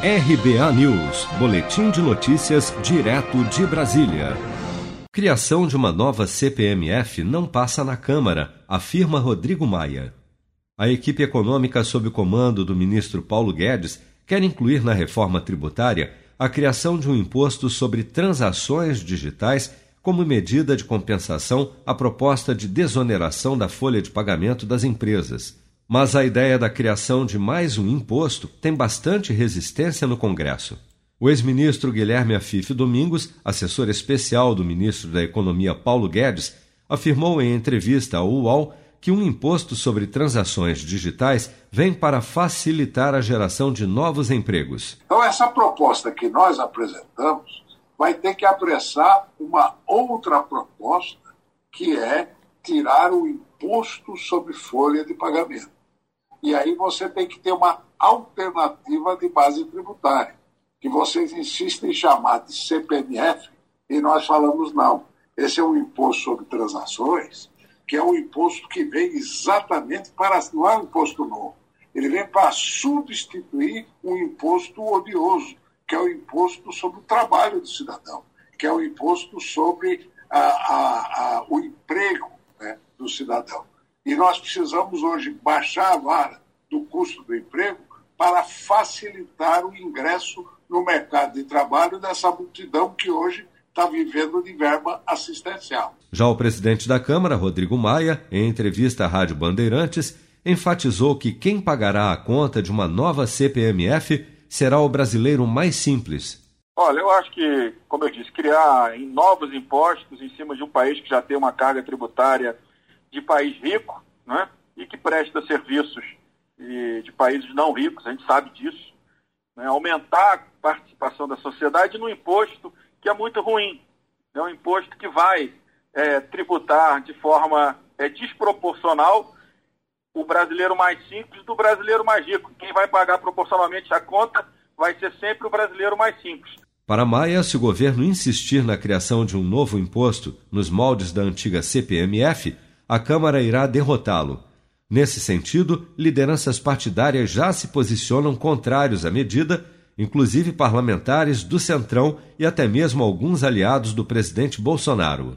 RBA News, Boletim de Notícias, direto de Brasília. Criação de uma nova CPMF não passa na Câmara, afirma Rodrigo Maia. A equipe econômica sob o comando do ministro Paulo Guedes quer incluir na reforma tributária a criação de um imposto sobre transações digitais como medida de compensação à proposta de desoneração da folha de pagamento das empresas. Mas a ideia da criação de mais um imposto tem bastante resistência no Congresso. O ex-ministro Guilherme Afif Domingos, assessor especial do ministro da Economia Paulo Guedes, afirmou em entrevista ao UOL que um imposto sobre transações digitais vem para facilitar a geração de novos empregos. Então, essa proposta que nós apresentamos vai ter que apressar uma outra proposta, que é tirar o imposto sobre folha de pagamento. E aí você tem que ter uma alternativa de base tributária, que vocês insistem em chamar de CPMF, e nós falamos não. Esse é um imposto sobre transações, que é um imposto que vem exatamente para. Não é um imposto novo. Ele vem para substituir um imposto odioso, que é o imposto sobre o trabalho do cidadão, que é o imposto sobre a, a, a, o emprego né, do cidadão. E nós precisamos hoje baixar a vara do custo do emprego para facilitar o ingresso no mercado de trabalho dessa multidão que hoje está vivendo de verba assistencial. Já o presidente da Câmara, Rodrigo Maia, em entrevista à Rádio Bandeirantes, enfatizou que quem pagará a conta de uma nova CPMF será o brasileiro mais simples. Olha, eu acho que, como eu disse, criar novos impostos em cima de um país que já tem uma carga tributária de país rico né, e que presta serviços de, países não ricos, a gente sabe disso. Né, aumentar a participação da sociedade no imposto que é muito ruim. É um imposto que vai é, tributar de forma é, desproporcional o brasileiro mais simples do brasileiro mais rico. Quem vai pagar proporcionalmente a conta vai ser sempre o brasileiro mais simples. Para Maia, se o governo insistir na criação de um novo imposto nos moldes da antiga CPMF, a Câmara irá derrotá-lo. Nesse sentido, lideranças partidárias já se posicionam contrários à medida, inclusive parlamentares do Centrão e até mesmo alguns aliados do presidente Bolsonaro.